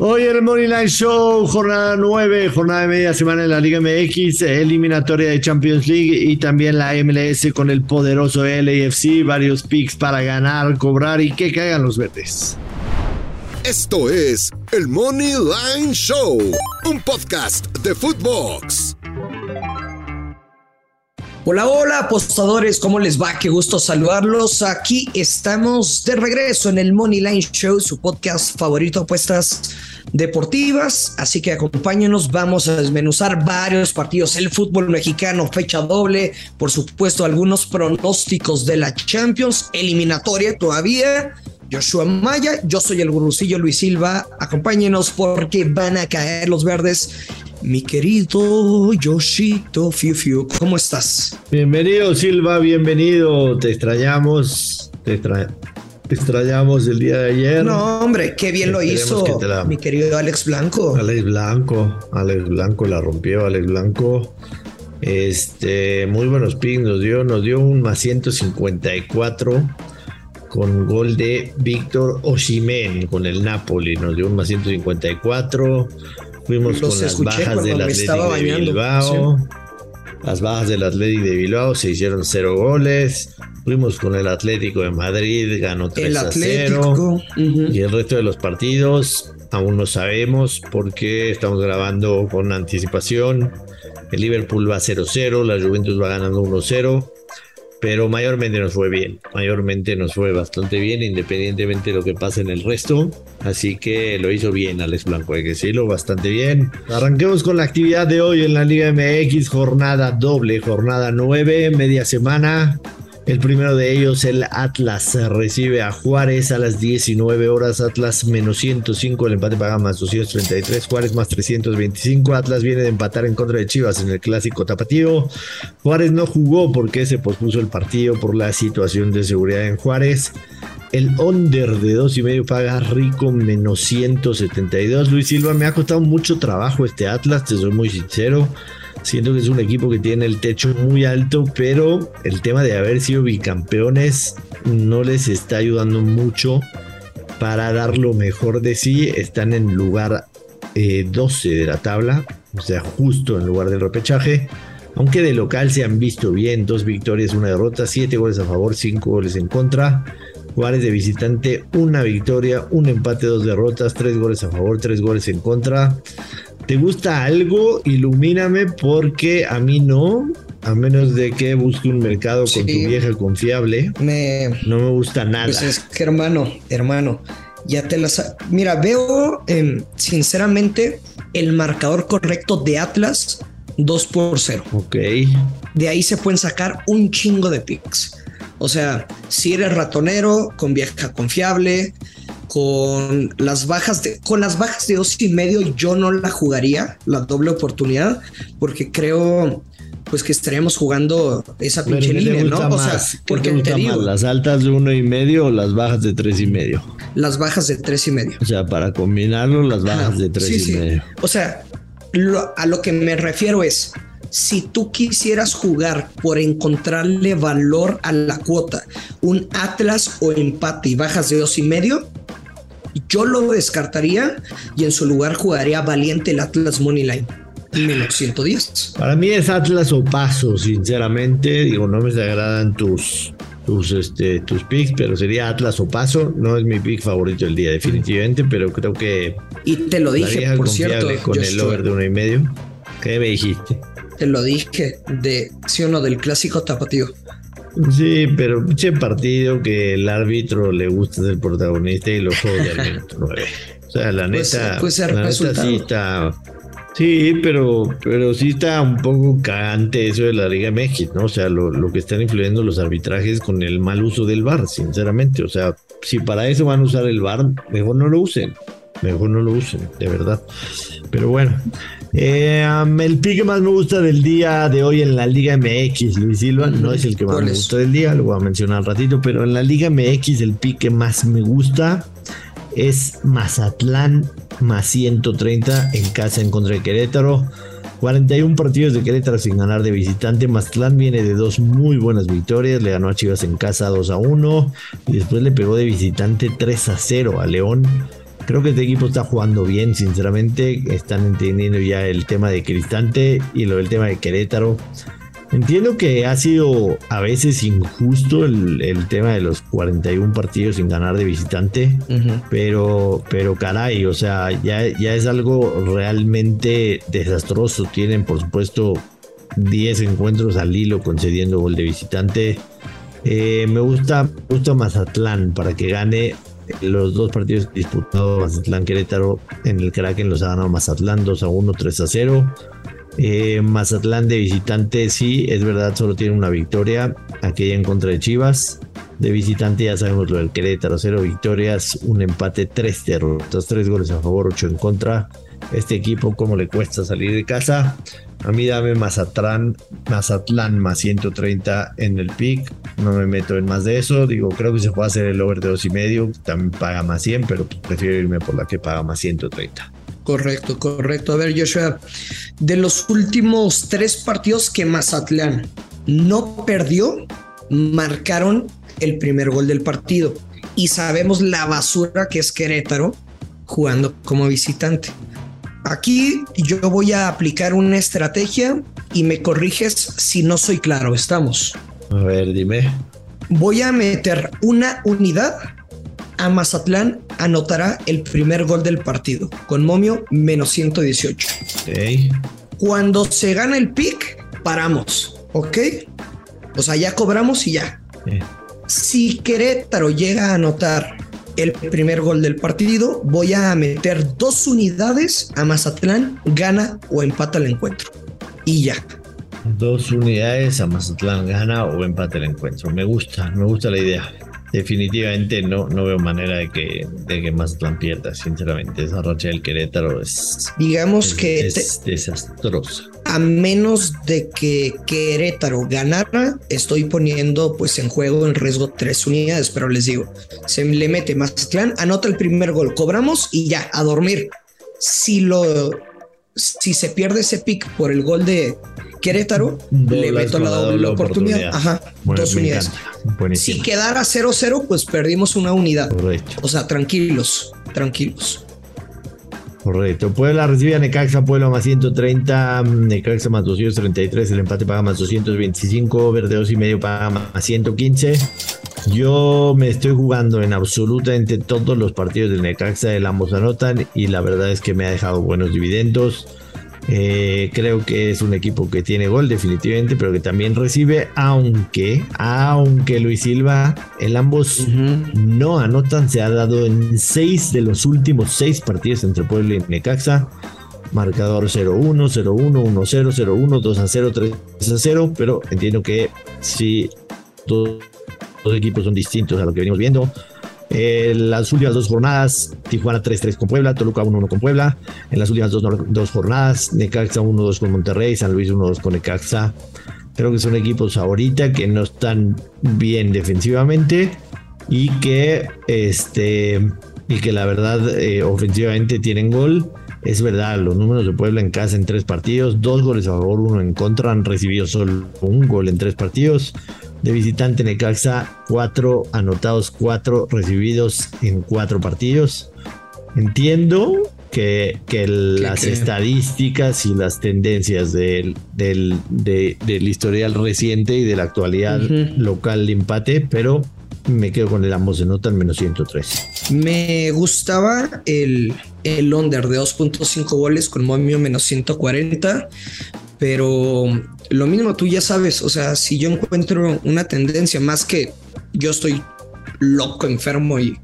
Hoy el Money Line Show, jornada 9, jornada de media semana en la Liga MX, eliminatoria de Champions League y también la MLS con el poderoso LAFC, varios picks para ganar, cobrar y que caigan los verdes. Esto es el Money Line Show, un podcast de Footbox. Hola, hola, apostadores, ¿cómo les va? Qué gusto saludarlos. Aquí estamos de regreso en el Money Line Show, su podcast favorito, apuestas deportivas. Así que acompáñenos, vamos a desmenuzar varios partidos. El fútbol mexicano, fecha doble, por supuesto, algunos pronósticos de la Champions, eliminatoria todavía. Joshua Maya, yo soy el gurucillo Luis Silva. Acompáñenos porque van a caer los verdes mi querido Yoshito Fiu Fiu, ¿cómo estás? Bienvenido Silva, bienvenido. Te extrañamos, te, extrañamos el día de ayer. No, hombre, qué bien lo hizo mi querido Alex Blanco. Alex Blanco, Alex Blanco la rompió, Alex Blanco. Este, muy buenos picks nos dio, nos dio un más 154 con gol de Víctor Oshimen con el Napoli, nos dio un más 154 Fuimos con las bajas del Atlético de Bilbao. Las bajas del Atlético de Bilbao se hicieron cero goles. Fuimos con el Atlético de Madrid, ganó 3 a 0. Y el resto de los partidos aún no sabemos porque estamos grabando con anticipación. El Liverpool va 0-0, la Juventus va ganando 1-0 pero mayormente nos fue bien, mayormente nos fue bastante bien, independientemente de lo que pase en el resto. Así que lo hizo bien Alex Blanco, hay que decirlo, bastante bien. Arranquemos con la actividad de hoy en la Liga MX, jornada doble, jornada 9, media semana. El primero de ellos, el Atlas, recibe a Juárez a las 19 horas. Atlas menos 105, el empate paga más 233. Juárez más 325. Atlas viene de empatar en contra de Chivas en el clásico tapatío. Juárez no jugó porque se pospuso el partido por la situación de seguridad en Juárez. El under de dos y medio paga rico menos 172. Luis Silva, me ha costado mucho trabajo este Atlas, te soy muy sincero. Siento que es un equipo que tiene el techo muy alto, pero el tema de haber sido bicampeones no les está ayudando mucho para dar lo mejor de sí. Están en lugar 12 eh, de la tabla, o sea, justo en lugar del repechaje. Aunque de local se han visto bien, dos victorias, una derrota, siete goles a favor, cinco goles en contra. Juárez de visitante, una victoria, un empate, dos derrotas, tres goles a favor, tres goles en contra. ¿Te gusta algo? Ilumíname porque a mí no. A menos de que busque un mercado con tu vieja confiable. Me, no me gusta nada. Pues es que hermano, hermano, ya te las... Mira, veo em, sinceramente el marcador correcto de Atlas 2 por 0. Ok. De ahí se pueden sacar un chingo de picks. O sea, si eres ratonero, con vieja confiable, con las bajas de con las bajas de dos y medio yo no la jugaría la doble oportunidad porque creo pues que estaríamos jugando esa pinche línea, ¿no? O sea, porque te, digo, las altas de uno y medio o las bajas de tres y medio. Las bajas de tres y medio. O sea, para combinarlo, las bajas de tres y medio. O sea, a lo que me refiero es si tú quisieras jugar por encontrarle valor a la cuota, un Atlas o empate y bajas de dos y medio, yo lo descartaría y en su lugar jugaría valiente el Atlas Money Line. Menos 110. Para mí es Atlas o Paso, sinceramente. Digo, no me agradan tus, tus, este, tus picks, pero sería Atlas o Paso. No es mi pick favorito del día, definitivamente, pero creo que. Y te lo dije, por cierto. Con el over de uno y medio. ¿Qué me dijiste? Te lo dije de sí o no del clásico tapatío. Sí, pero pinche partido que el árbitro le gusta ser protagonista y lo juega al minuto 9. O sea, la pues, neta, pues, la neta sí está. Sí, pero, pero sí está un poco cagante eso de la Liga México, ¿no? O sea, lo, lo, que están influyendo los arbitrajes con el mal uso del VAR, sinceramente. O sea, si para eso van a usar el VAR, mejor no lo usen. Mejor no lo usen, de verdad. Pero bueno, eh, el pick que más me gusta del día de hoy en la Liga MX, Luis Silva, no es el que más me gusta del día, lo voy a mencionar un ratito, pero en la Liga MX el pick que más me gusta es Mazatlán más 130 en casa en contra de Querétaro. 41 partidos de Querétaro sin ganar de visitante. Mazatlán viene de dos muy buenas victorias. Le ganó a Chivas en casa 2 a 1 y después le pegó de visitante 3 a 0 a León Creo que este equipo está jugando bien, sinceramente. Están entendiendo ya el tema de Cristante y lo del tema de Querétaro. Entiendo que ha sido a veces injusto el, tema de los 41 partidos sin ganar de visitante, pero, pero caray, o sea, ya, ya es algo realmente desastroso. Tienen, por supuesto, 10 encuentros al hilo concediendo gol de visitante. Eh, me gusta, me gusta Mazatlán para que gane los dos partidos disputados Mazatlán Querétaro en el Kraken los ha ganado Mazatlán 2 a 1, 3 a 0. Eh, Mazatlán de visitante, sí, es verdad, solo tiene una victoria, aquella en contra de Chivas. De visitante ya sabemos lo del Querétaro, cero victorias, un empate, tres derrotas, tres goles a favor, ocho en contra. Este equipo, ¿cómo le cuesta salir de casa? A mí dame Mazatlán, Mazatlán más 130 en el pick. No me meto en más de eso. Digo, creo que se puede hacer el over de dos y medio. También paga más 100, pero prefiero irme por la que paga más 130. Correcto, correcto. A ver, Joshua, de los últimos tres partidos que Mazatlán no perdió, marcaron el primer gol del partido. Y sabemos la basura que es Querétaro jugando como visitante. Aquí yo voy a aplicar una estrategia y me corriges si no soy claro. Estamos. A ver, dime. Voy a meter una unidad a Mazatlán anotará el primer gol del partido con momio menos 118. Cuando se gana el pick, paramos, ¿ok? O sea, ya cobramos y ya. Si Querétaro llega a anotar el primer gol del partido, voy a meter dos unidades a Mazatlán, gana o empata el encuentro. Y ya. Dos unidades a Mazatlán, gana o empata el encuentro. Me gusta, me gusta la idea definitivamente no, no veo manera de que, de que Mazatlán pierda, sinceramente. Esa racha del Querétaro es. Digamos que. Es desastrosa. A menos de que Querétaro ganara, estoy poniendo pues en juego en riesgo tres unidades, pero les digo, se le mete Mazatlán, anota el primer gol, cobramos y ya, a dormir. Si lo. Si se pierde ese pick por el gol de, Querétaro, le meto la doble oportunidad. Ajá, dos unidades. Si quedara 0-0, pues perdimos una unidad. Correcto. O sea, tranquilos, tranquilos. Correcto. Puebla recibe a Necaxa, Puebla más 130, Necaxa más 233, el empate paga más 225, Verde 2 y medio paga más 115. Yo me estoy jugando en absolutamente todos los partidos de Necaxa, el ambos anotan y la verdad es que me ha dejado buenos dividendos. Eh, creo que es un equipo que tiene gol definitivamente, pero que también recibe, aunque, aunque Luis Silva, el ambos no anotan, se ha dado en seis de los últimos seis partidos entre Puebla y Necaxa. Marcador 0-1, 0-1, 1-0, 0-1, 2-0, 3-0, pero entiendo que si todos los equipos son distintos a lo que venimos viendo, en las últimas dos jornadas, Tijuana 3-3 con Puebla, Toluca 1-1 con Puebla. En las últimas dos, dos jornadas, Necaxa 1-2 con Monterrey, San Luis 1-2 con Necaxa. Creo que son equipos ahorita que no están bien defensivamente y que, este, y que la verdad eh, ofensivamente tienen gol. Es verdad, los números de Puebla en casa en tres partidos, dos goles a favor, uno en contra, han recibido solo un gol en tres partidos de visitante Necaxa, cuatro anotados, cuatro recibidos en cuatro partidos. Entiendo que, que las estadísticas y las tendencias del, del, del, historial reciente y de la actualidad local de empate, pero me quedo con el ambos de nota en menos 103. Me gustaba el, el under de 2.5 goles con momio menos 140, pero lo mismo tú ya sabes, o sea, si yo encuentro una tendencia más que yo estoy loco, enfermo y,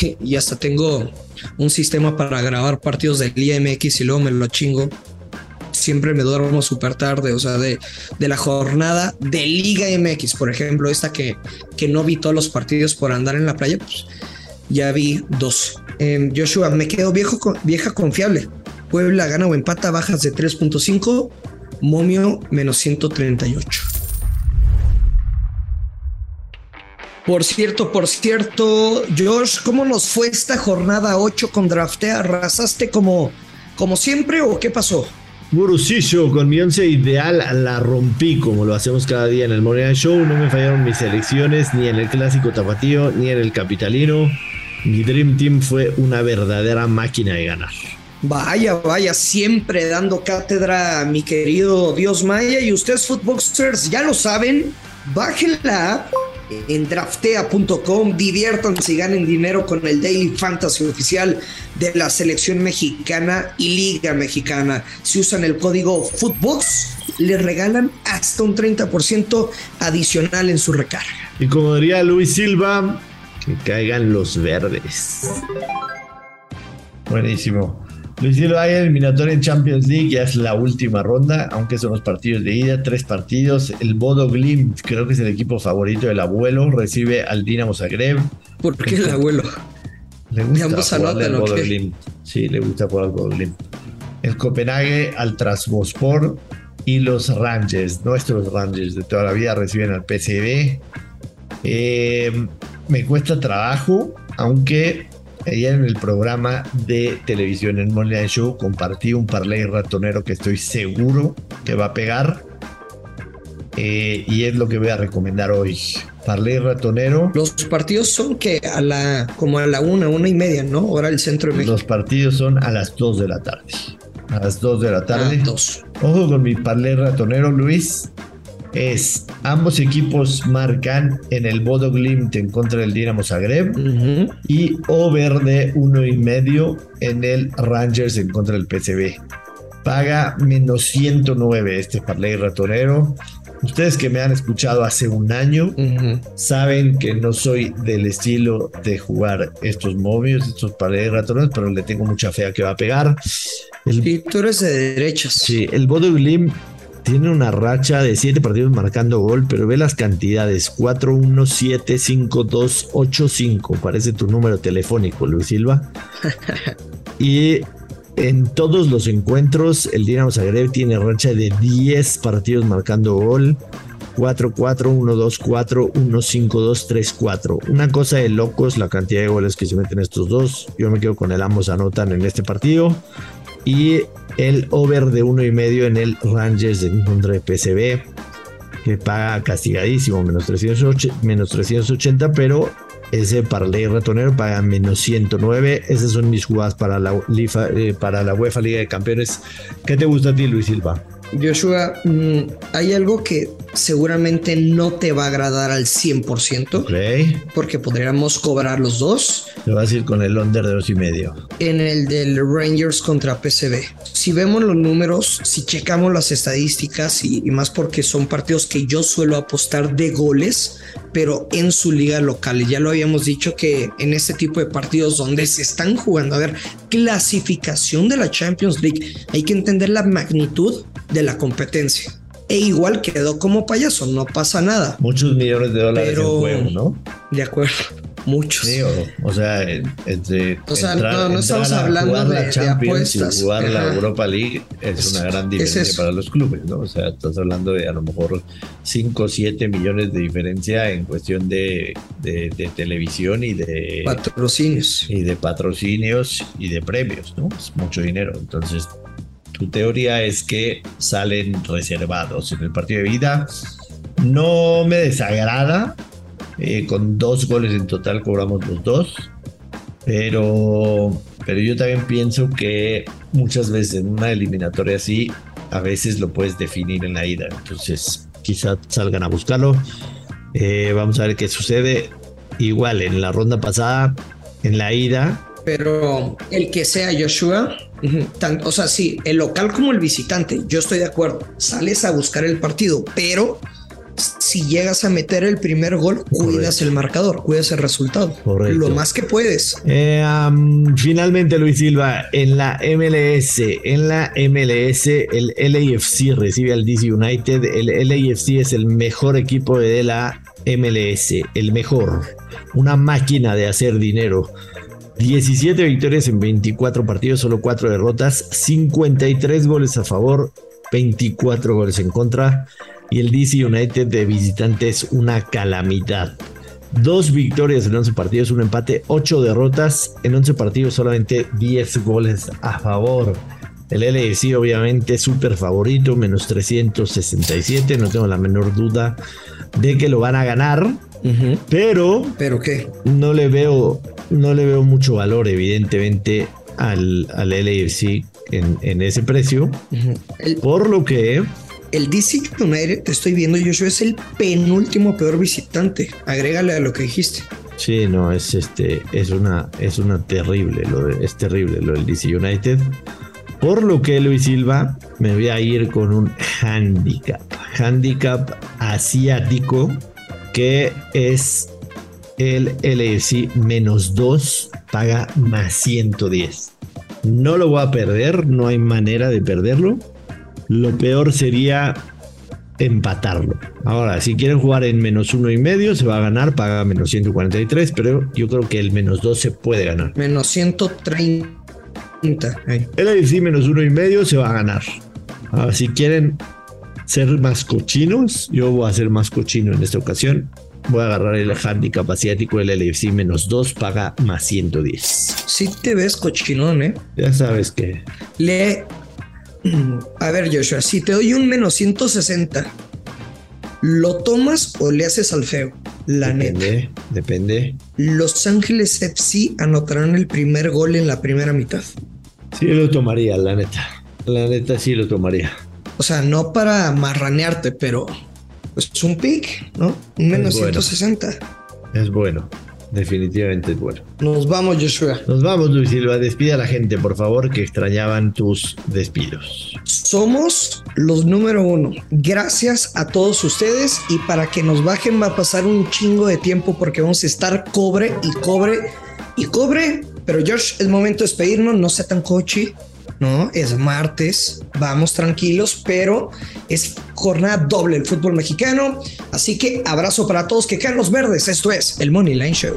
y hasta tengo un sistema para grabar partidos del IMX y luego me lo chingo. Siempre me duermo súper tarde, o sea, de, de, la jornada de Liga MX, por ejemplo, esta que, que no vi todos los partidos por andar en la playa, pues ya vi dos. Em, Joshua, me quedo viejo, vieja confiable. Puebla gana o empata, bajas de 3.5 Momio menos 138. Por cierto, por cierto, Josh, ¿cómo nos fue esta jornada 8 con Draftea? ¿Arrasaste como, como siempre o qué pasó? Burucillo, con mi once ideal la rompí como lo hacemos cada día en el Morena Show. No me fallaron mis elecciones ni en el clásico tapatío ni en el capitalino. Mi Dream Team fue una verdadera máquina de ganar. Vaya, vaya, siempre dando cátedra, mi querido Dios Maya. Y ustedes, Footboxers, ya lo saben, bajen la app en draftea.com, diviértanse y ganen dinero con el Daily Fantasy oficial de la selección mexicana y Liga Mexicana. Si usan el código Footbox, les regalan hasta un 30% adicional en su recarga. Y como diría Luis Silva, que caigan los verdes. Buenísimo. Luis Silva hay eliminatoria en Champions League, ya es la última ronda, aunque son los partidos de ida, tres partidos. El Bodo Glimt, creo que es el equipo favorito del abuelo, recibe al Dinamo Zagreb. ¿Por qué el abuelo? Le gusta jugar al Bodo Glimt. Sí, le gusta jugar al Bodo Glimt. El Copenhague al Trasbospor y los Rangers, nuestros Rangers de toda la vida, reciben al PCB. Eh, me cuesta trabajo, aunque ayer en el programa de televisión en Money Show compartí un parlay ratonero que estoy seguro que va a pegar. Eh, y es lo que voy a recomendar hoy. Parlay ratonero. Los partidos son que a la como a la una, una y media, ¿no? Ahora el centro de México. Los partidos son a las dos de la tarde. A las dos de la tarde. Ah, dos. Ojo con mi parlay ratonero, Luis es ambos equipos marcan en el Bodo Glimt en contra del Dinamo Zagreb y over de uno y medio en el Rangers en contra del PCB. Paga menos 109 este parlay ratonero. Ustedes que me han escuchado hace un año saben que no soy del estilo de jugar estos movios, estos parlay ratoneros, pero le tengo mucha fe a que va a pegar. El, tú eres de derechas. Sí, el Bodo Glimt tiene una racha de 7 partidos marcando gol, pero ve las cantidades: 4, 1, 7, 5, 2, 8, 5. Parece tu número telefónico, Luis Silva. y en todos los encuentros, el Dinamo Zagreb tiene racha de 10 partidos marcando gol. 4, 4, 1, 2, 4, 1, 5, 2, 3, 4. Una cosa de locos la cantidad de goles que se meten estos dos. Yo me quedo con el ambos anotan en este partido y el over de uno y medio en el Rangers en contra de PCB que paga castigadísimo menos 380, menos 380 pero ese parlay ratonero paga menos 109 esas son mis jugadas para la, eh, para la UEFA Liga de Campeones ¿qué te gusta a ti Luis Silva? Joshua, mm, hay algo que seguramente no te va a agradar al 100%. Porque podríamos cobrar los dos. Te vas a ir con el under de dos y medio. En el del Rangers contra PCB. Si vemos los números, si checamos las estadísticas y, y más porque son partidos que yo suelo apostar de goles, pero en su liga local. Ya lo habíamos dicho que en este tipo de partidos donde se están jugando, a ver, clasificación de la Champions League, hay que entender la magnitud de la competencia. E igual quedó como payaso, no pasa nada. Muchos millones de dólares en juego, ¿no? De acuerdo. Muchos. Sí, o, sea, entre o sea no, estamos hablando de, de, apuestas. Y jugar la Europa League es, una gran diferencia para los clubes, ¿no? O sea, estás hablando de a lo mejor 5 o 7 millones de diferencia en cuestión de, de, televisión y de patrocinios. Y de patrocinios y de premios, ¿no? Es mucho dinero. Entonces, tu teoría es que salen reservados en el partido de vida. No me desagrada. Eh, con dos goles en total cobramos los dos. Pero, pero yo también pienso que muchas veces en una eliminatoria así, a veces lo puedes definir en la ida. Entonces, quizás salgan a buscarlo. Eh, vamos a ver qué sucede. Igual en la ronda pasada, en la ida. Pero el que sea Joshua, o sea, sí, el local como el visitante, yo estoy de acuerdo. Sales a buscar el partido, pero si llegas a meter el primer gol, cuidas el marcador, cuidas el resultado. Lo más que puedes. Eh, finalmente, Luis Silva, en la MLS, en la MLS, el LAFC recibe al DC United. El LAFC es el mejor equipo de la MLS, el mejor. Una máquina de hacer dinero. 17 victorias en 24 partidos, solo 4 derrotas, 53 goles a favor, 24 goles en contra. Y el DC United de visitantes una calamidad. Dos victorias en 11 partidos, un empate, 8 derrotas. En 11 partidos solamente 10 goles a favor. El LFC obviamente súper favorito, menos 367, no tengo la menor duda de que lo van a ganar. Pero... ¿Pero qué? No le veo no le veo mucho valor, evidentemente, al, al LAFC en, en ese precio. El, Por lo que el DC United, te estoy viendo, Joshua, es el penúltimo peor visitante. Agrégale a lo que dijiste. Sí, no, es este, es una, es una terrible, lo de- es terrible lo del DC United. Por lo que Luis Silva me voy a ir con un handicap, handicap asiático que es el LFC menos 2 paga más 110. No lo voy a perder, no hay manera de perderlo. Lo peor sería empatarlo. Ahora, si quieren jugar en menos uno y medio, se va a ganar, paga menos 143, pero yo creo que el menos 2 se puede ganar. Menos 130. Ay. El AFC menos uno y medio se va a ganar. Ahora, si quieren ser más cochinos, yo voy a ser más cochino en esta ocasión. Voy a agarrar el handicap asiático, el LFC menos 2 paga más 110. Sí te ves cochinón, ¿eh? Ya sabes que Le... A ver, Joshua, si te doy un menos 160, ¿lo tomas o le haces al feo? La neta. depende, depende. Los Ángeles FC anotarán el primer gol en la primera mitad. Sí lo tomaría, la neta. La neta sí lo tomaría. O sea, no para marranearte, pero pues es un pick, ¿no? Un menos bueno. 160. Es bueno. Definitivamente es bueno. Nos vamos, Joshua. Nos vamos, Luis Silva. Despide a la gente, por favor, que extrañaban tus despidos. Somos los número uno. Gracias a todos ustedes y para que nos bajen va a pasar un chingo de tiempo porque vamos a estar cobre y cobre y cobre. Pero George, es momento de despedirnos. No sea tan cochi. No, es martes. Vamos tranquilos, pero es jornada doble el fútbol mexicano. Así que abrazo para todos que quedan los verdes. Esto es el Money Line Show.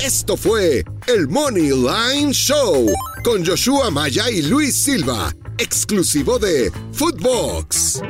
Esto fue el Money Line Show con Joshua Maya y Luis Silva, exclusivo de Footbox.